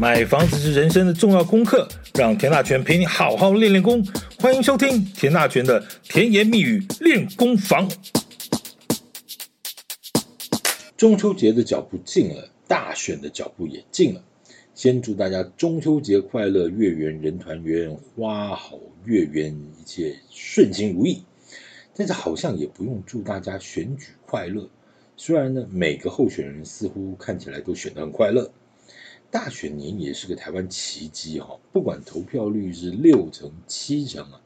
买房子是人生的重要功课，让田大权陪你好好练练功。欢迎收听田大权的甜言蜜语练功房。中秋节的脚步近了，大选的脚步也近了。先祝大家中秋节快乐，月圆人团圆，花好月圆，一切顺心如意。但是好像也不用祝大家选举快乐，虽然呢，每个候选人似乎看起来都选得很快乐。大选年也是个台湾奇迹哈，不管投票率是六成七成啊，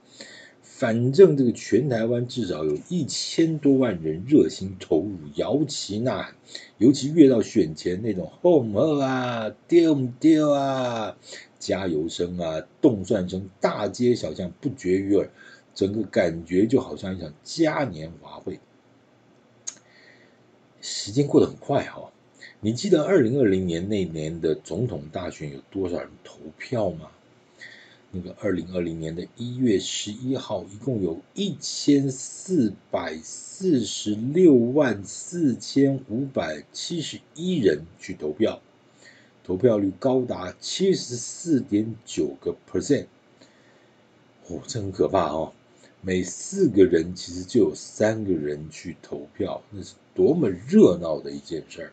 反正这个全台湾至少有一千多万人热心投入，摇旗呐喊，尤其越到选前那种吼吼啊、丢丢啊、加油声啊、动算声，大街小巷不绝于耳，整个感觉就好像一场嘉年华会。时间过得很快哈。你记得二零二零年那年的总统大选有多少人投票吗？那个二零二零年的一月十一号，一共有一千四百四十六万四千五百七十一人去投票，投票率高达七十四点九个 percent，哦，这很可怕哦！每四个人其实就有三个人去投票，那是多么热闹的一件事儿。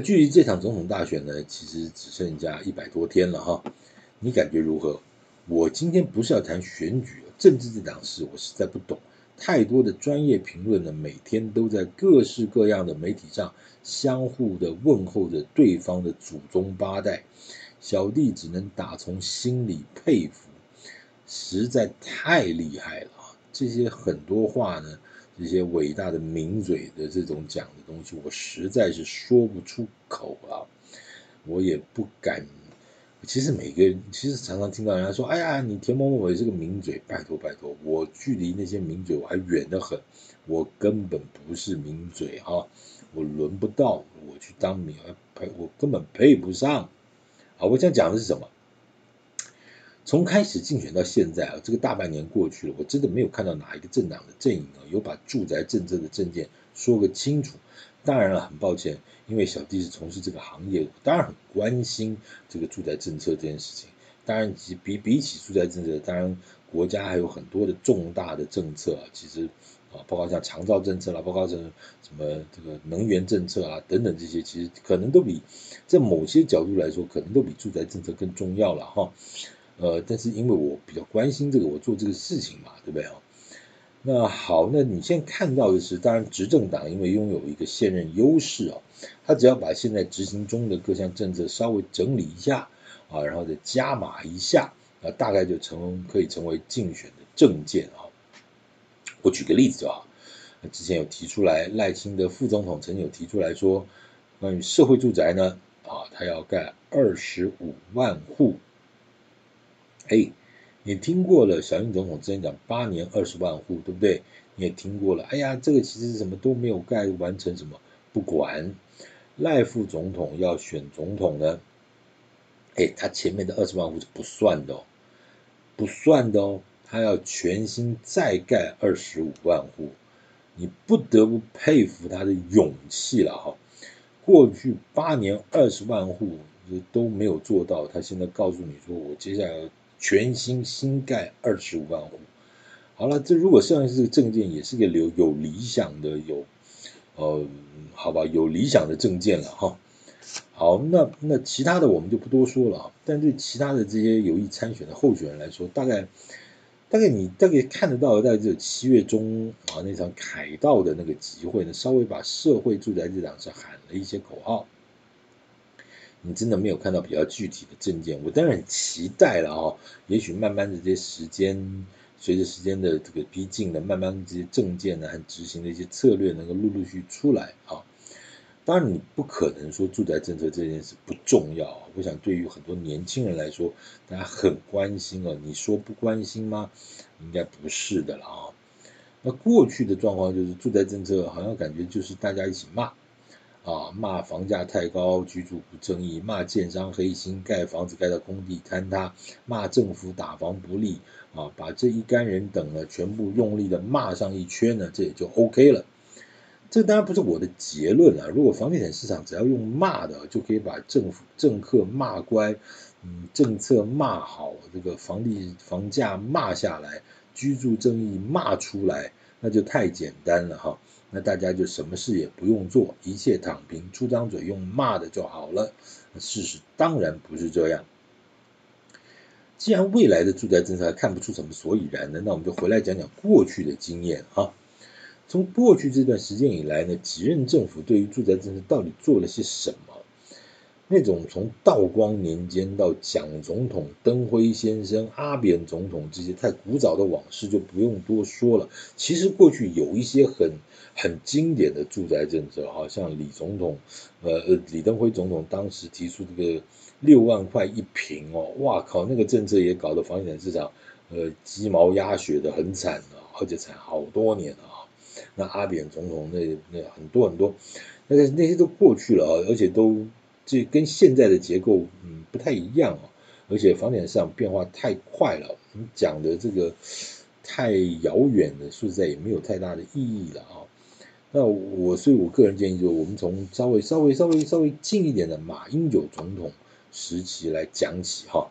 距离这场总统大选呢，其实只剩下一百多天了哈，你感觉如何？我今天不是要谈选举，政治这档事我实在不懂，太多的专业评论呢，每天都在各式各样的媒体上相互的问候着对方的祖宗八代，小弟只能打从心里佩服，实在太厉害了啊！这些很多话呢。这些伟大的名嘴的这种讲的东西，我实在是说不出口啊，我也不敢。其实每个人，其实常常听到人家说：“哎呀，你田某某也是个名嘴。”拜托拜托，我距离那些名嘴我还远得很，我根本不是名嘴啊，我轮不到我去当名，配我根本配不上。好，我想讲的是什么？从开始竞选到现在啊，这个大半年过去了，我真的没有看到哪一个政党的阵营啊有把住宅政策的政见说个清楚。当然了，很抱歉，因为小弟是从事这个行业，当然很关心这个住宅政策这件事情。当然，比比比起住宅政策，当然国家还有很多的重大的政策，其实啊，包括像长照政策啦，包括什么什么这个能源政策啊等等这些，其实可能都比在某些角度来说，可能都比住宅政策更重要了哈。呃，但是因为我比较关心这个，我做这个事情嘛，对不对啊？那好，那你现在看到的是，当然执政党因为拥有一个现任优势啊，他只要把现在执行中的各项政策稍微整理一下啊，然后再加码一下啊，大概就成可以成为竞选的政见啊。我举个例子就好，之前有提出来，赖清德副总统曾经有提出来说，关于社会住宅呢啊，他要盖二十五万户。哎，你听过了，小英总统之前讲八年二十万户，对不对？你也听过了，哎呀，这个其实什么都没有盖完成，什么不管。赖副总统要选总统呢，哎，他前面的二十万户是不算的哦，不算的哦，他要全新再盖二十五万户，你不得不佩服他的勇气了哈。过去八年二十万户都没有做到，他现在告诉你说，我接下来。全新新盖二十五万户，好了，这如果算是这个政见，也是个有有理想的，有呃，好吧，有理想的政见了哈。好，那那其他的我们就不多说了啊。但对其他的这些有意参选的候选人来说，大概大概你大概看得到，在这七月中啊那场凯道的那个集会呢，稍微把社会住宅这档事喊了一些口号。你真的没有看到比较具体的证件，我当然很期待了哦。也许慢慢的这些时间，随着时间的这个逼近呢，慢慢这些证件呢和执行的一些策略能够陆陆续续出来啊。当然你不可能说住宅政策这件事不重要，我想对于很多年轻人来说，大家很关心啊。你说不关心吗？应该不是的了啊。那过去的状况就是住宅政策好像感觉就是大家一起骂。啊，骂房价太高，居住不正义；骂建商黑心，盖房子盖到工地坍塌；骂政府打房不力，啊，把这一干人等呢，全部用力的骂上一圈呢，这也就 OK 了。这当然不是我的结论啊。如果房地产市场只要用骂的，就可以把政府政客骂乖，嗯，政策骂好，这个房地房价骂下来，居住正义骂出来，那就太简单了哈。那大家就什么事也不用做，一切躺平，出张嘴用骂的就好了。事实当然不是这样。既然未来的住宅政策还看不出什么所以然呢，那我们就回来讲讲过去的经验啊。从过去这段时间以来呢，几任政府对于住宅政策到底做了些什么？那种从道光年间到蒋总统、登辉先生、阿扁总统这些太古早的往事就不用多说了。其实过去有一些很很经典的住宅政策，好像李总统，呃呃，李登辉总统当时提出这个。六万块一坪哦，哇靠！那个政策也搞得房地产市场呃鸡毛鸭血的很惨啊，而且惨好多年啊。那阿扁总统那那很多很多，那个那些都过去了啊，而且都这跟现在的结构嗯不太一样啊，而且房地产市场变化太快了，你讲的这个太遥远了，说实在也没有太大的意义了啊。那我所以，我个人建议就，我们从稍微稍微稍微稍微近一点的马英九总统。时期来讲起哈，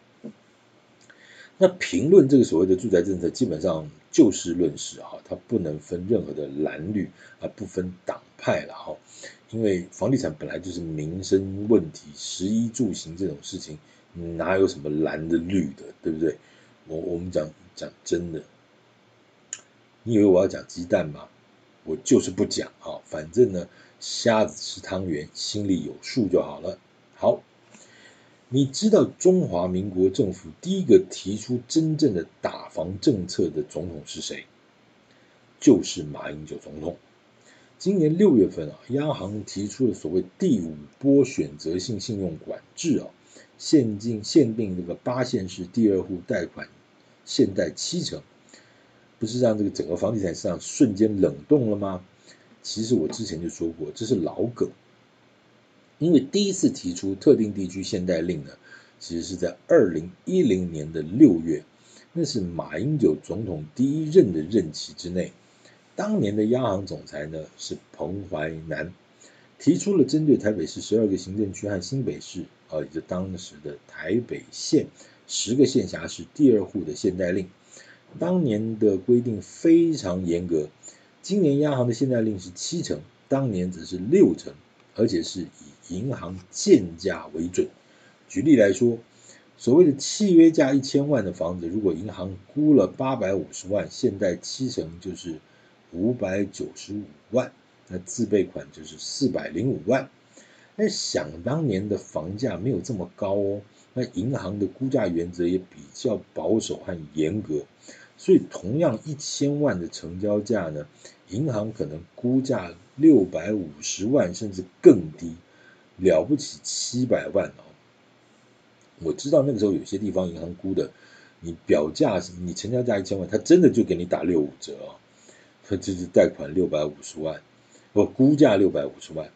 那评论这个所谓的住宅政策，基本上就事论事哈，它不能分任何的蓝绿啊，不分党派了哈，因为房地产本来就是民生问题，食衣住行这种事情，哪有什么蓝的绿的，对不对？我我们讲讲真的，你以为我要讲鸡蛋吗？我就是不讲啊，反正呢，瞎子吃汤圆，心里有数就好了。好。你知道中华民国政府第一个提出真正的打房政策的总统是谁？就是马英九总统。今年六月份啊，央行提出了所谓第五波选择性信用管制啊，限定限定这个八线市第二户贷款限贷七成，不是让这个整个房地产市场瞬间冷冻了吗？其实我之前就说过，这是老梗。因为第一次提出特定地区限贷令呢，其实是在二零一零年的六月，那是马英九总统第一任的任期之内，当年的央行总裁呢是彭淮南，提出了针对台北市十二个行政区和新北市啊，也就当时的台北县十个县辖市第二户的限贷令，当年的规定非常严格，今年央行的限贷令是七成，当年则是六成，而且是以银行建价为准。举例来说，所谓的契约价一千万的房子，如果银行估了八百五十万，现在七成就是五百九十五万，那自备款就是四百零五万。那想当年的房价没有这么高哦，那银行的估价原则也比较保守和严格，所以同样一千万的成交价呢，银行可能估价六百五十万甚至更低。了不起七百万哦！我知道那个时候有些地方银行估的，你表价你成交价一千万，他真的就给你打六五折哦，他就是贷款六百五十万，不估价六百五十万。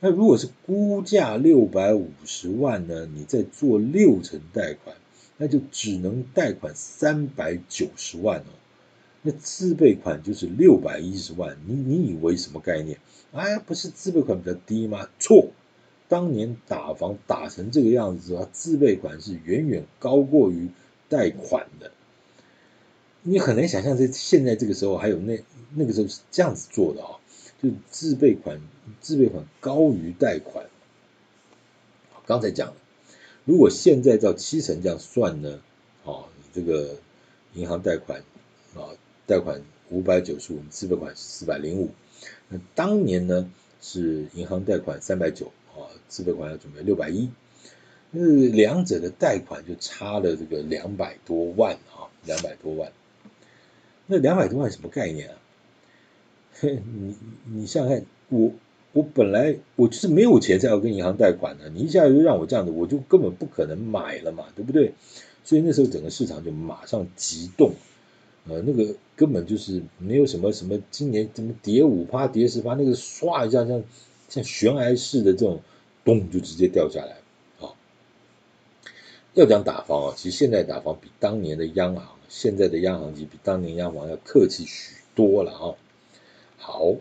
那如果是估价六百五十万呢，你再做六成贷款，那就只能贷款三百九十万哦。那自备款就是六百一十万，你你以为什么概念？哎，不是自备款比较低吗？错。当年打房打成这个样子啊，自备款是远远高过于贷款的。你很难想象在现在这个时候还有那那个时候是这样子做的啊，就自备款自备款高于贷款。刚才讲了，如果现在照七成这样算呢，啊，你这个银行贷款啊，贷款五百九十五，自备款是四百零五，那当年呢是银行贷款三百九。啊，自备款要准备六百一，那两者的贷款就差了这个两百多万啊，两百多万。那两百多万什么概念啊？你你想想看，我我本来我就是没有钱才要跟银行贷款的，你一下就让我这样子，我就根本不可能买了嘛，对不对？所以那时候整个市场就马上急冻，呃，那个根本就是没有什么什么今年怎么跌五趴跌十趴，那个唰一下像。像悬崖式的这种，咚就直接掉下来啊！要讲打房啊，其实现在打房比当年的央行，现在的央行级比当年央行要客气许多了啊。好，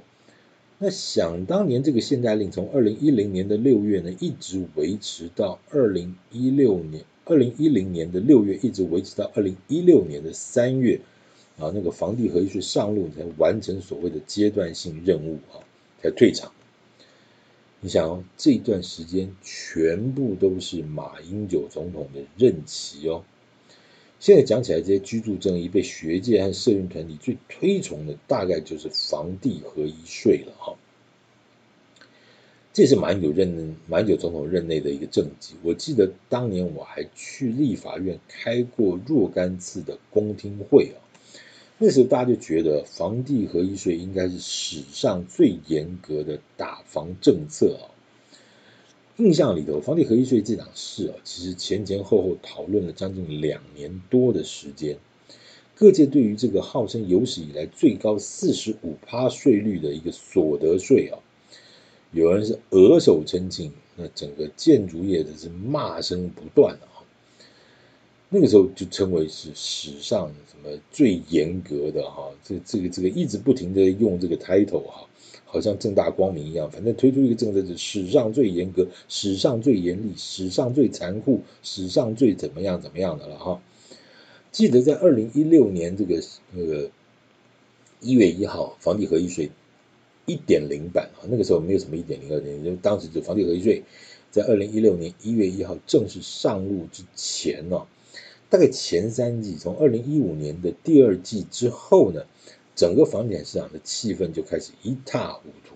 那想当年，这个限贷令从二零一零年的六月呢，一直维持到二零一六年，二零一零年的六月，一直维持到二零一六年的三月，啊，那个房地合一税上路才完成所谓的阶段性任务啊，才退场。你想哦，这段时间全部都是马英九总统的任期哦。现在讲起来，这些居住正义被学界和社运团体最推崇的，大概就是房地合一税了哈。这是马英九任马英九总统任内的一个政绩。我记得当年我还去立法院开过若干次的公听会啊，那时候大家就觉得房地合一税应该是史上最严格的打房政策啊。印象里头，房地合一税这档事啊，其实前前后后讨论了将近两年多的时间。各界对于这个号称有史以来最高四十五趴税率的一个所得税啊，有人是额手称庆，那整个建筑业的是骂声不断啊。那个时候就称为是史上什么最严格的哈，这这个这个一直不停的用这个 title 哈。好像正大光明一样，反正推出一个政策是史上最严格、史上最严厉、史上最残酷、史上最怎么样怎么样的了哈。记得在二零一六年这个那个一月一号，房地合一税一点零版啊，那个时候没有什么一点零、二点零，就当时就房地合一税在二零一六年一月一号正式上路之前呢，大概前三季，从二零一五年的第二季之后呢。整个房地产市场的气氛就开始一塌糊涂，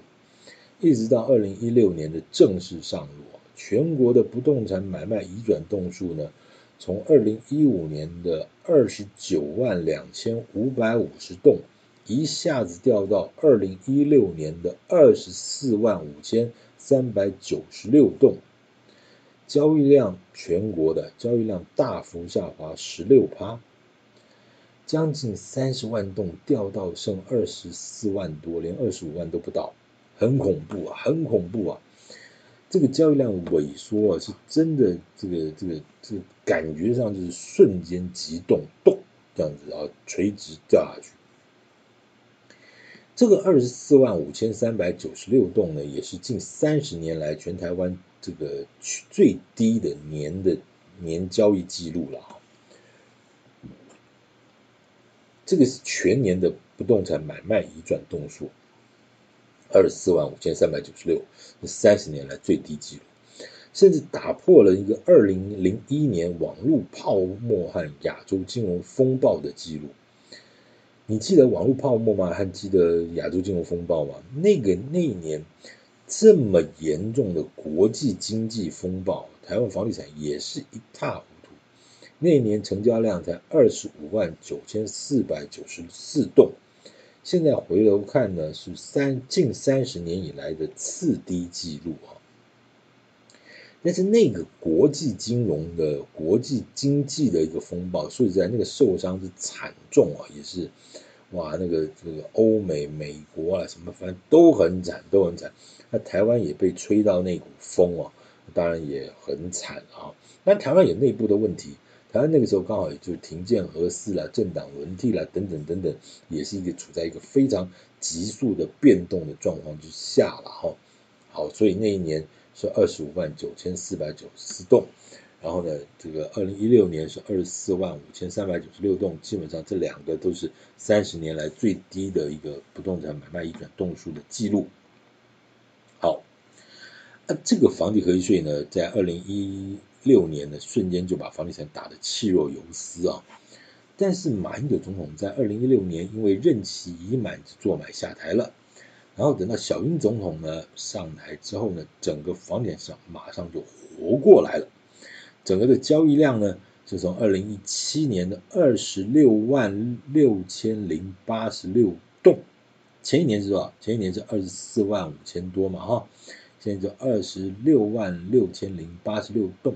一直到二零一六年的正式上路，全国的不动产买卖移转栋数呢，从二零一五年的二十九万两千五百五十栋，一下子掉到二零一六年的二十四万五千三百九十六栋，交易量全国的交易量大幅下滑十六趴。将近三十万栋掉到剩二十四万多，连二十五万都不到，很恐怖啊，很恐怖啊！这个交易量萎缩啊，是真的，这个这个这个感觉上就是瞬间急动，咚这样子啊，垂直掉下去。这个二十四万五千三百九十六栋呢，也是近三十年来全台湾这个最低的年的年交易记录了。这个是全年的不动产买卖移转栋数，二十四万五千三百九十六，是三十年来最低纪录，甚至打破了一个二零零一年网络泡沫和亚洲金融风暴的纪录。你记得网络泡沫吗？还记得亚洲金融风暴吗？那个那一年这么严重的国际经济风暴，台湾房地产也是一塌糊涂。那年成交量才二十五万九千四百九十四栋，现在回头看呢，是三近三十年以来的次低纪录啊。但是那个国际金融的国际经济的一个风暴，说实在，那个受伤是惨重啊，也是哇，那个这个欧美、美国啊什么，反正都很惨，都很惨。那台湾也被吹到那股风啊，当然也很惨啊。但台湾有内部的问题。台湾那个时候刚好也就停建核四了，政党轮替了，等等等等，也是一个处在一个非常急速的变动的状况之下了哈。好，所以那一年是二十五万九千四百九十四栋，然后呢，这个二零一六年是二十四万五千三百九十六栋，基本上这两个都是三十年来最低的一个不动产买卖一转栋数的记录。好，那这个房地合一税呢，在二零一六年呢，瞬间就把房地产打得气若游丝啊！但是马英九总统在二零一六年因为任期已满，坐买下台了。然后等到小英总统呢上台之后呢，整个房地产市场马上就活过来了。整个的交易量呢，是从二零一七年的二十六万六千零八十六栋，前一年是多少？前一年是二十四万五千多嘛，哈，现在就二十六万六千零八十六栋。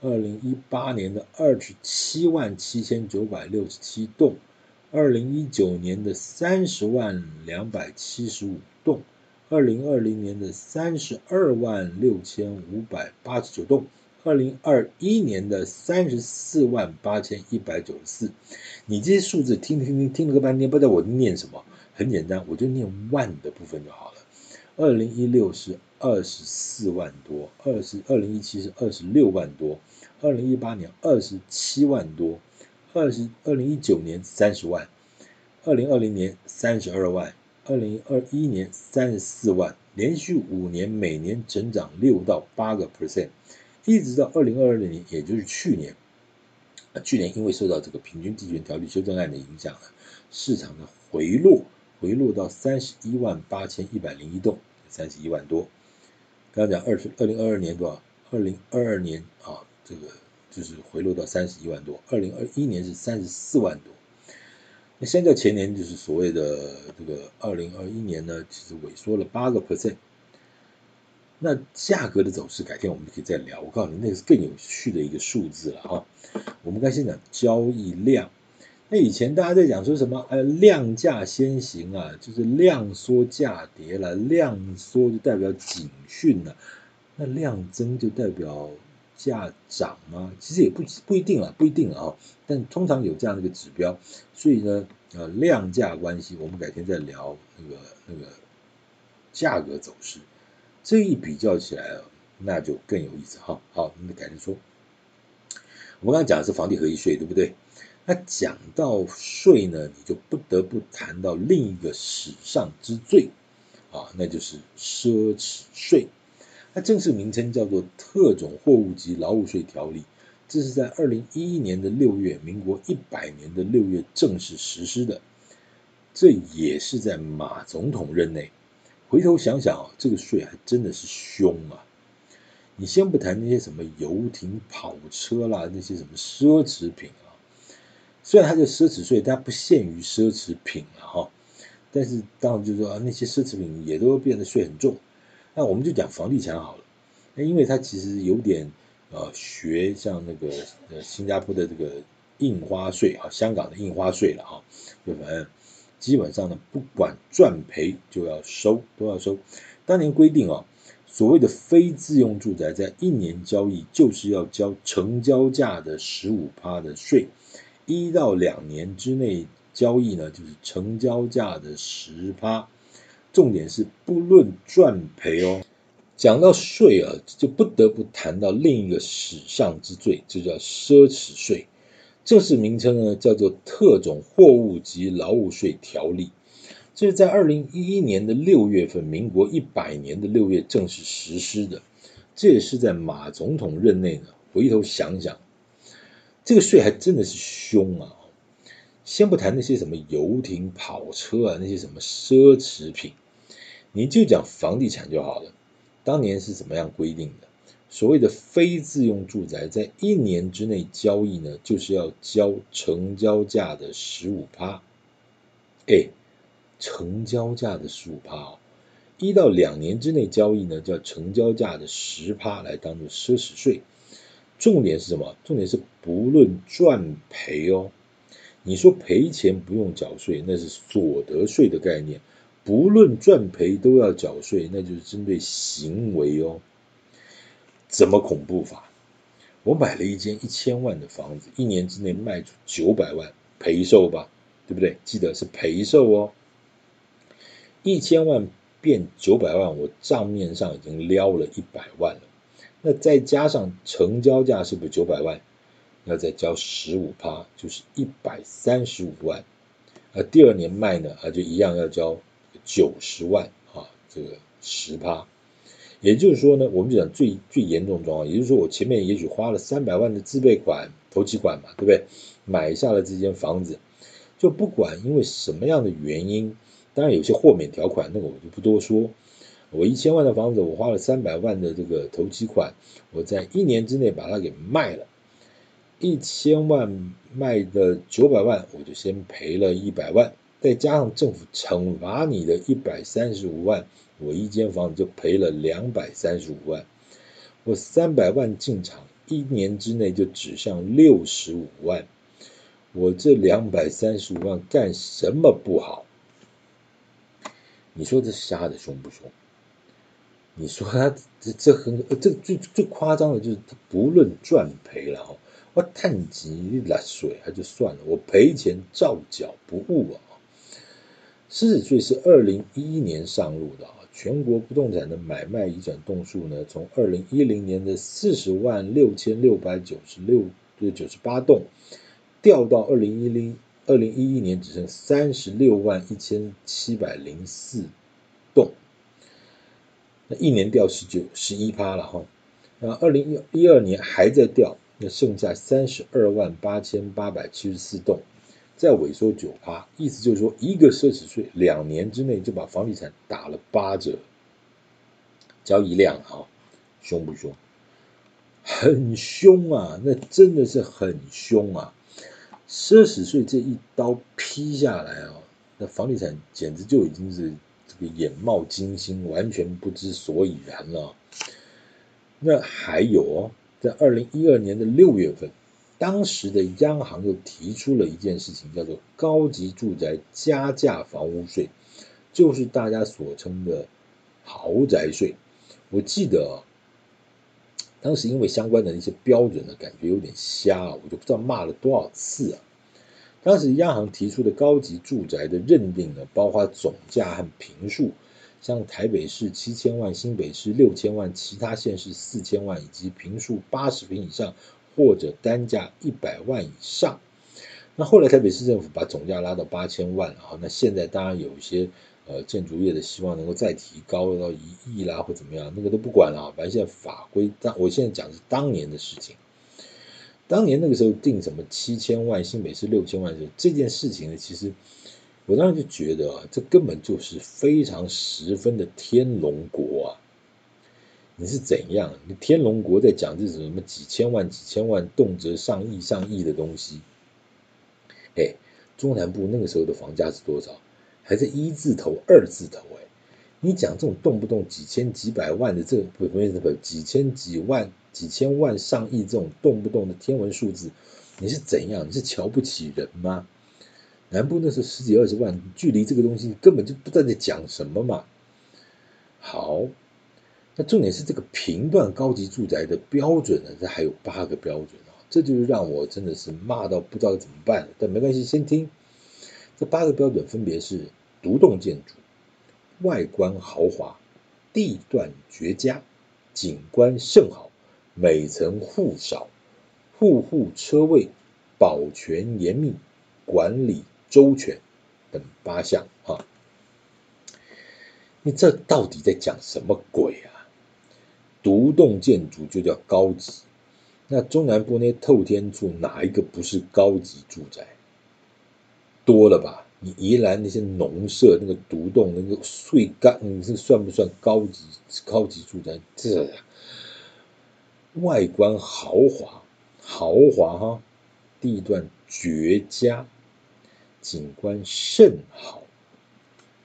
二零一八年的二十七万七千九百六十七栋，二零一九年的三十万两百七十五栋，二零二零年的三十二万六千五百八十九栋，二零二一年的三十四万八千一百九十四。你这些数字听听听听了个半天，不知道我念什么。很简单，我就念万的部分就好了。二零一六是二十四万多，二十二零一七是二十六万多，二零一八年二十七万多，二十二零一九年三十万，二零二零年三十二万，二零二一年三十四万，连续五年每年增长六到八个 percent，一直到二零二二年，也就是去年。去年因为受到这个平均地权条例修正案的影响呢，市场的回落回落到三十一万八千一百零一栋，三十一万多。刚刚讲二十二零二二年多少？二零二二年啊，这个就是回落到三十一万多。二零二一年是三十四万多。那相较前年，就是所谓的这个二零二一年呢，其实萎缩了八个 percent。那价格的走势，改天我们可以再聊。我告诉你，那个是更有趣的一个数字了哈。我们刚先讲交易量，那以前大家在讲说什么？呃，量价先行啊，就是量缩价跌了，量缩就代表警讯了，那量增就代表价涨吗？其实也不不一定啊，不一定啊。但通常有这样的一个指标，所以呢，呃，量价关系，我们改天再聊那个那个价格走势。这一比较起来，那就更有意思哈。好，我们改天说。我们刚才讲的是房地合一税，对不对？那讲到税呢，你就不得不谈到另一个史上之最啊，那就是奢侈税。它正式名称叫做《特种货物及劳务税条例》，这是在二零一一年的六月，民国一百年的六月正式实施的。这也是在马总统任内。回头想想啊，这个税还真的是凶啊！你先不谈那些什么游艇、跑车啦，那些什么奢侈品啊，虽然它的奢侈税，它不限于奢侈品了哈，但是当然就是说那些奢侈品也都变得税很重。那我们就讲房地产好了，那因为它其实有点呃学像那个呃新加坡的这个印花税啊，香港的印花税了哈，就反正。基本上呢，不管赚赔就要收，都要收。当年规定啊，所谓的非自用住宅，在一年交易就是要交成交价的十五趴的税，一到两年之内交易呢，就是成交价的十趴。重点是不论赚赔哦。讲到税啊，就不得不谈到另一个史上之最，就叫奢侈税。正式名称呢，叫做《特种货物及劳务税条例》，这是在二零一一年的六月份，民国一百年的六月正式实施的。这也是在马总统任内呢。回头想想，这个税还真的是凶啊！先不谈那些什么游艇、跑车啊，那些什么奢侈品，你就讲房地产就好了。当年是怎么样规定的？所谓的非自用住宅，在一年之内交易呢，就是要交成交价的十五趴。哎，成交价的十五趴哦，一到两年之内交易呢，叫成交价的十趴来当做奢侈税。重点是什么？重点是不论赚赔哦。你说赔钱不用缴税，那是所得税的概念；不论赚赔都要缴税，那就是针对行为哦。怎么恐怖法？我买了一间一千万的房子，一年之内卖出九百万，赔售吧，对不对？记得是赔售哦。一千万变九百万，我账面上已经撩了一百万了。那再加上成交价是不是九百万？要再交十五趴，就是一百三十五万。第二年卖呢，啊，就一样要交九十万啊，这个十趴。也就是说呢，我们就讲最最严重状况，也就是说我前面也许花了三百万的自备款、投期款嘛，对不对？买下了这间房子，就不管因为什么样的原因，当然有些豁免条款，那个我就不多说。我一千万的房子，我花了三百万的这个投期款，我在一年之内把它给卖了，一千万卖的九百万，我就先赔了一百万，再加上政府惩罚你的一百三十五万。我一间房子就赔了两百三十五万，我三百万进场，一年之内就只剩六十五万，我这两百三十五万干什么不好？你说这杀的凶不凶？你说他这这很这最最夸张的就是他不论赚赔了哈，我探几拉水还就算了，我赔钱照缴不误啊！狮子税是二零一一年上路的啊。全国不动产的买卖移转栋数呢，从二零一零年的四十万六千六百九十六对九十八栋，掉到二零一零二零一一年只剩三十六万一千七百零四栋，那一年掉十九十一趴了哈。那二零一一二年还在掉，那剩下三十二万八千八百七十四栋。再萎缩九趴，意思就是说，一个奢侈税两年之内就把房地产打了八折，交易量啊，凶不凶？很凶啊，那真的是很凶啊！奢侈税这一刀劈下来啊，那房地产简直就已经是这个眼冒金星，完全不知所以然了。那还有哦，在二零一二年的六月份。当时的央行又提出了一件事情，叫做高级住宅加价房屋税，就是大家所称的豪宅税。我记得，当时因为相关的一些标准呢，感觉有点瞎，我就不知道骂了多少次啊。当时央行提出的高级住宅的认定呢，包括总价和坪数，像台北市七千万、新北市六千万、其他县市四千万以及坪数八十坪以上。或者单价一百万以上，那后来台北市政府把总价拉到八千万啊，那现在当然有一些呃建筑业的希望能够再提高到一亿啦或怎么样，那个都不管了，反正现在法规当我现在讲的是当年的事情，当年那个时候定什么七千万，新北市六千万，这件事情呢，其实我当时就觉得啊，这根本就是非常十分的天龙国啊。你是怎样？你天龙国在讲这种什么几千万、几千万，动辄上亿、上亿的东西？哎，中南部那个时候的房价是多少？还在一字头、二字头？哎，你讲这种动不动几千、几百万的这不不不几千几万、几千万上亿这种动不动的天文数字，你是怎样？你是瞧不起人吗？南部那时候十几二十万，距离这个东西根本就不知道在讲什么嘛。好。那重点是这个评断高级住宅的标准呢，这还有八个标准啊，这就是让我真的是骂到不知道怎么办了。但没关系，先听这八个标准，分别是独栋建筑、外观豪华、地段绝佳、景观甚好、每层户少、户户车位、保全严密、管理周全等八项啊。你这到底在讲什么鬼啊？独栋建筑就叫高级，那中南部那些透天厝哪一个不是高级住宅？多了吧？你宜兰那些农舍那个独栋那个碎干，你是算不算高级高级住宅？这外观豪华，豪华哈，地段绝佳，景观甚好，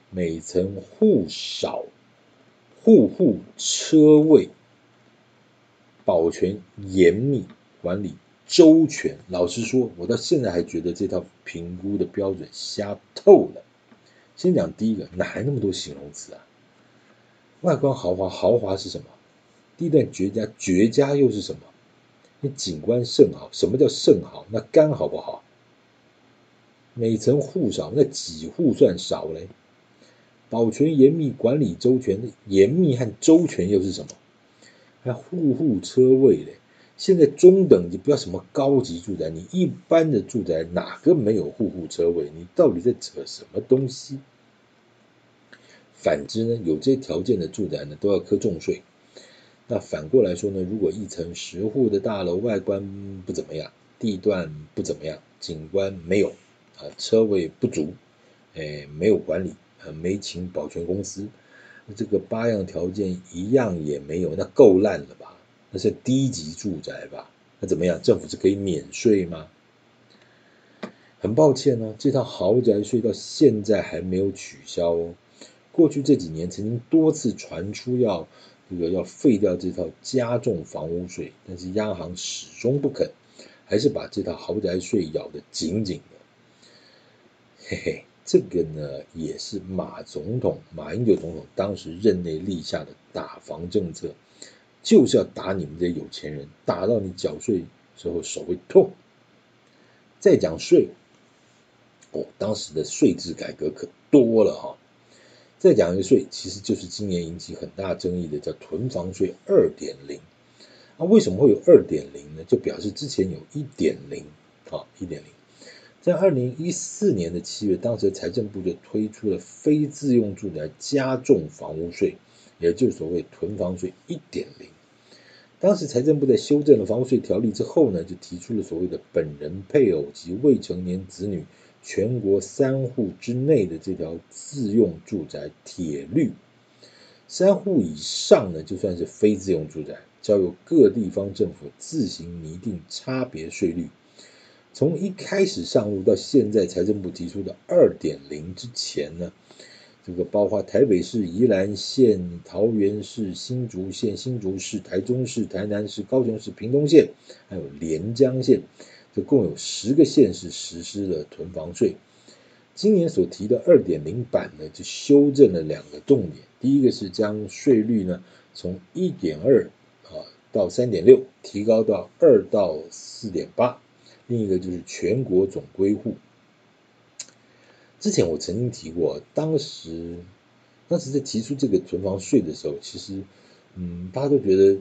每层户少，户户车位。保全严密，管理周全。老实说，我到现在还觉得这套评估的标准瞎透了。先讲第一个，哪来那么多形容词啊？外观豪华，豪华是什么？地段绝佳，绝佳又是什么？你景观甚好，什么叫甚好？那干好不好？每层户少，那几户算少嘞？保全严密，管理周全，严密和周全又是什么？还户户车位嘞，现在中等级不要什么高级住宅，你一般的住宅哪个没有户户车位？你到底在扯什么东西？反之呢，有这些条件的住宅呢，都要课重税。那反过来说呢，如果一层十户的大楼，外观不怎么样，地段不怎么样，景观没有啊，车位不足，哎，没有管理，啊，没请保全公司。这个八样条件一样也没有，那够烂了吧？那是低级住宅吧？那怎么样？政府是可以免税吗？很抱歉呢，这套豪宅税到现在还没有取消哦。过去这几年曾经多次传出要这个要废掉这套加重房屋税，但是央行始终不肯，还是把这套豪宅税咬得紧紧的。嘿嘿。这个呢，也是马总统马英九总统当时任内立下的打房政策，就是要打你们这些有钱人，打到你缴税时候手会痛。再讲税，哦，当时的税制改革可多了哈，再讲一个税，其实就是今年引起很大争议的，叫囤房税二点零。那为什么会有二点零呢？就表示之前有一点零啊，一点零。在二零一四年的七月，当时财政部就推出了非自用住宅加重房屋税，也就是所谓囤房税一点零。当时财政部在修正了房屋税条例之后呢，就提出了所谓的本人、配偶及未成年子女全国三户之内的这条自用住宅铁律，三户以上呢，就算是非自用住宅，交由各地方政府自行拟定差别税率。从一开始上路到现在，财政部提出的二点零之前呢，这个包括台北市、宜兰县、桃园市、新竹县、新竹市、台中市、台南市、高雄市、屏东县，还有连江县，这共有十个县市实施了囤房税。今年所提的二点零版呢，就修正了两个重点，第一个是将税率呢从一点二啊到三点六提高到二到四点八。另一个就是全国总归户。之前我曾经提过，当时当时在提出这个囤房税的时候，其实嗯，大家都觉得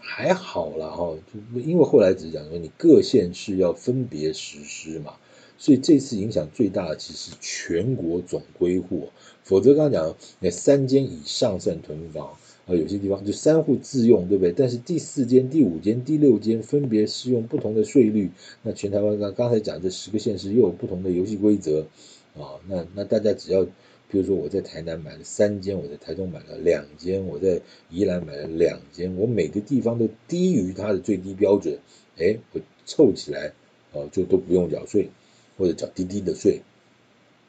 还好啦哈，就因为后来只是讲说你各县市要分别实施嘛，所以这次影响最大的其实全国总归户，否则刚刚讲那三间以上算囤房。啊，有些地方就三户自用，对不对？但是第四间、第五间、第六间分别适用不同的税率。那全台湾刚刚才讲这十个县市又有不同的游戏规则啊。那那大家只要，比如说我在台南买了三间，我在台中买了两间，我在宜兰买了两间，我每个地方都低于它的最低标准，哎，我凑起来哦，就都不用缴税，或者缴低低的税。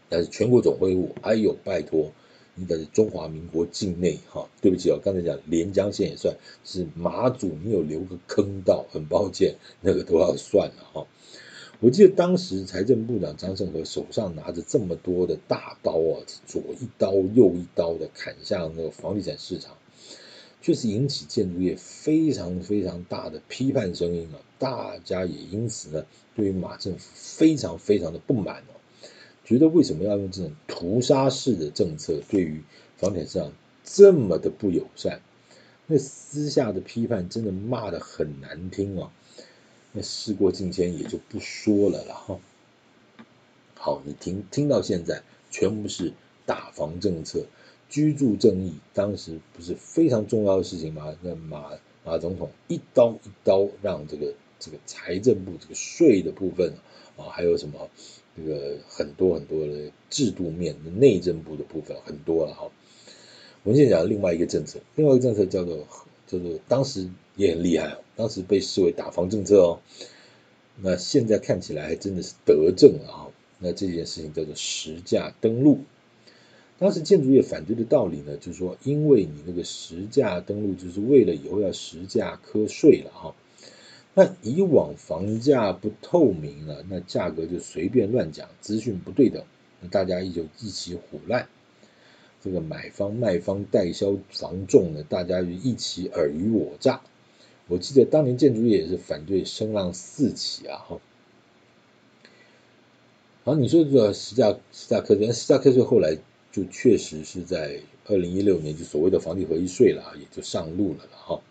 但是全国总归户，哎呦，拜托。你在中华民国境内，哈，对不起哦，刚才讲连江县也算是马祖，你有留个坑道，很抱歉，那个都要算了哈。我记得当时财政部长张胜和手上拿着这么多的大刀啊，左一刀右一刀的砍向那个房地产市场，确实引起建筑业非常非常大的批判声音啊，大家也因此呢，对于马政府非常非常的不满哦。觉得为什么要用这种屠杀式的政策，对于房地产市场这么的不友善？那私下的批判真的骂得很难听啊！那事过境迁也就不说了了哈。好，你听听到现在，全部是打房政策、居住正义，当时不是非常重要的事情吗？那马马总统一刀一刀让这个这个财政部这个税的部分啊，还有什么？这个很多很多的制度面的内政部的部分很多了哈。我们现在讲另外一个政策，另外一个政策叫做叫做当时也很厉害，当时被视为打房政策哦。那现在看起来还真的是德政了哈。那这件事情叫做实价登录。当时建筑业反对的道理呢，就是说，因为你那个实价登录，就是为了以后要实价课税了哈。那以往房价不透明了，那价格就随便乱讲，资讯不对等，那大家一就一起唬烂。这个买方卖方代销房仲呢，大家就一起尔虞我诈。我记得当年建筑业也是反对声浪四起啊，哈。好，你说这个实价实价课税，实价课税后来就确实是在二零一六年就所谓的房地合一税了啊，也就上路了了哈。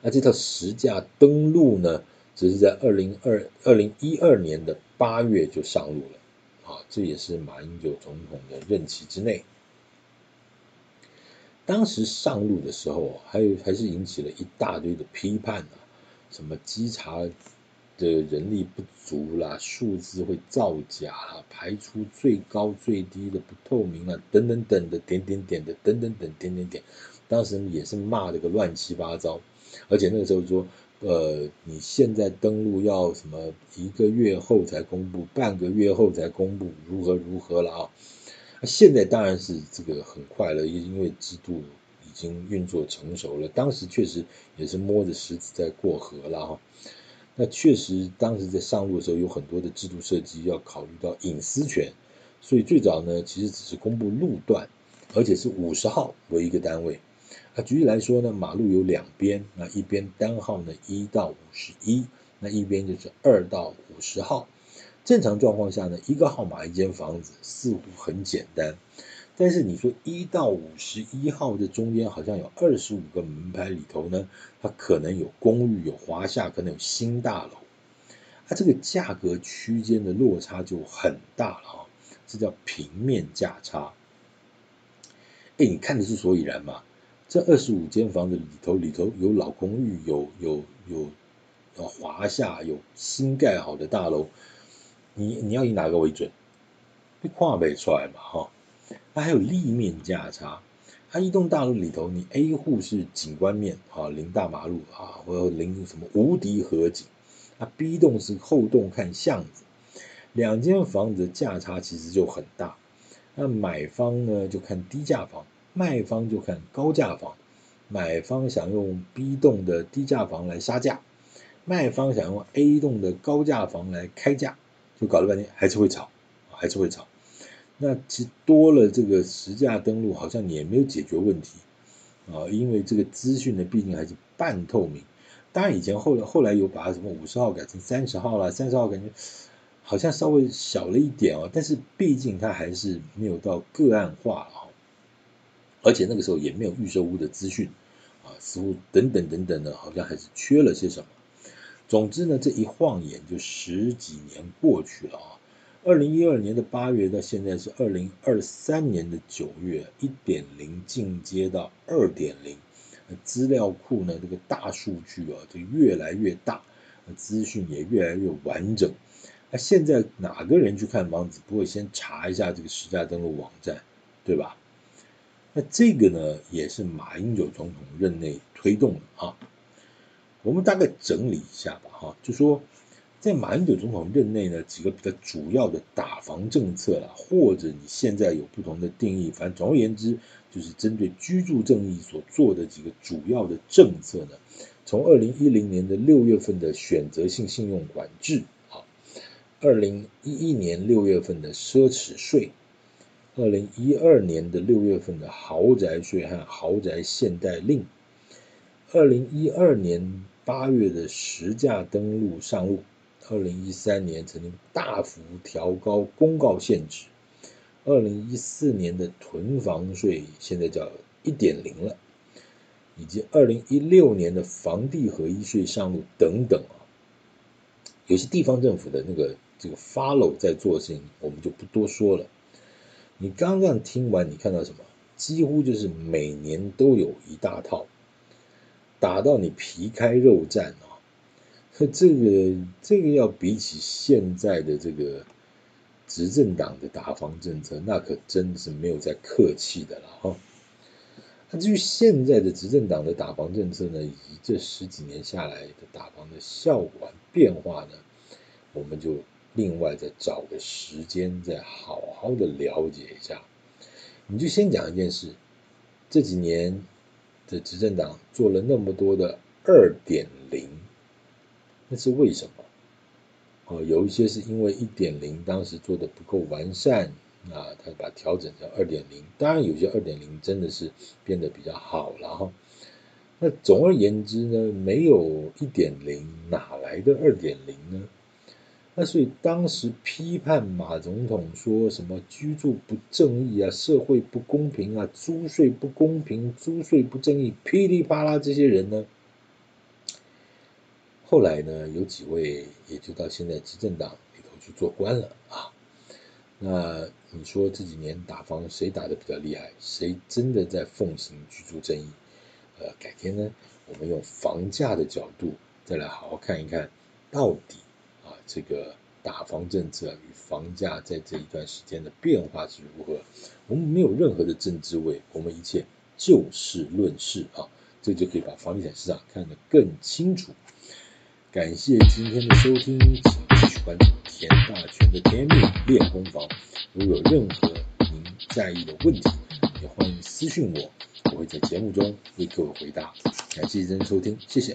那这套实价登录呢，只是在二零二二零一二年的八月就上路了，啊，这也是马英九总统的任期之内。当时上路的时候，还有还是引起了一大堆的批判啊，什么稽查的人力不足啦，数字会造假啦，排出最高最低的不透明啊，等等等的点点点的等等等点点点，当时也是骂了个乱七八糟。而且那个时候说，呃，你现在登录要什么一个月后才公布，半个月后才公布，如何如何了啊？现在当然是这个很快了，因为制度已经运作成熟了。当时确实也是摸着石子在过河了哈。那确实当时在上路的时候有很多的制度设计要考虑到隐私权，所以最早呢其实只是公布路段，而且是五十号为一个单位。那举例来说呢，马路有两边，那一边单号呢一到五十一，那一边就是二到五十号。正常状况下呢，一个号码一间房子似乎很简单，但是你说一到五十一号这中间好像有二十五个门牌里头呢，它可能有公寓、有华夏，可能有新大楼，它这个价格区间的落差就很大了啊，这叫平面价差。哎，你看的是所以然嘛？这二十五间房子里头，里头有老公寓，有有有华夏，有新盖好的大楼，你你要以哪个为准？你跨不出来嘛，哈。它还有立面价差，它一栋大楼里头，你 A 户是景观面啊，临大马路啊，或者临什么无敌河景，啊 B 栋是后栋看巷子，两间房子的价差其实就很大。那买方呢就看低价房。卖方就看高价房，买方想用 B 栋的低价房来杀价，卖方想用 A 栋的高价房来开价，就搞了半天还是会吵，还是会吵。那其实多了这个实价登录，好像也没有解决问题啊，因为这个资讯呢，毕竟还是半透明。当然以前后来后来有把什么五十号改成三十号了，三十号感觉好像稍微小了一点哦，但是毕竟它还是没有到个案化啊。而且那个时候也没有预售屋的资讯啊，似乎等等等等的，好像还是缺了些什么。总之呢，这一晃眼就十几年过去了啊。二零一二年的八月到现在是二零二三年的九月，一点零进阶到二点零，资料库呢这个大数据啊就越来越大，资讯也越来越完整。那现在哪个人去看房子不会先查一下这个实价登录网站，对吧？那这个呢，也是马英九总统任内推动的啊。我们大概整理一下吧，哈，就说在马英九总统任内呢，几个比较主要的打房政策啦，或者你现在有不同的定义，反正总而言之，就是针对居住正义所做的几个主要的政策呢。从二零一零年的六月份的选择性信用管制，啊，二零一一年六月份的奢侈税。二零一二年的六月份的豪宅税和豪宅限贷令，二零一二年八月的实价登录上路，二零一三年曾经大幅调高公告限制，二零一四年的囤房税现在叫一点零了，以及二零一六年的房地合一税上路等等啊，有些地方政府的那个这个 follow 在做事情，我们就不多说了。你刚刚听完，你看到什么？几乎就是每年都有一大套，打到你皮开肉绽啊！这个这个要比起现在的这个执政党的打房政策，那可真是没有再客气的了哈。那至于现在的执政党的打房政策呢，以及这十几年下来的打房的效果变化呢，我们就。另外再找个时间再好好的了解一下，你就先讲一件事，这几年的执政党做了那么多的二点零，那是为什么？哦，有一些是因为一点零当时做的不够完善啊，他把调整成二点零，当然有些二点零真的是变得比较好了哈。那总而言之呢，没有一点零，哪来的二点零呢？那所以当时批判马总统说什么居住不正义啊，社会不公平啊，租税不公平，租税不正义，噼里啪啦这些人呢，后来呢有几位也就到现在执政党里头去做官了啊。那你说这几年打房谁打得比较厉害？谁真的在奉行居住正义？呃，改天呢我们用房价的角度再来好好看一看到底。这个打房政策与房价在这一段时间的变化是如何？我们没有任何的政治味，我们一切就事论事啊，这就可以把房地产市场看得更清楚。感谢今天的收听，请继续关注田大全的天命练功房。如果有任何您在意的问题，也欢迎私信我，我会在节目中为各位回答。感谢您的收听，谢谢。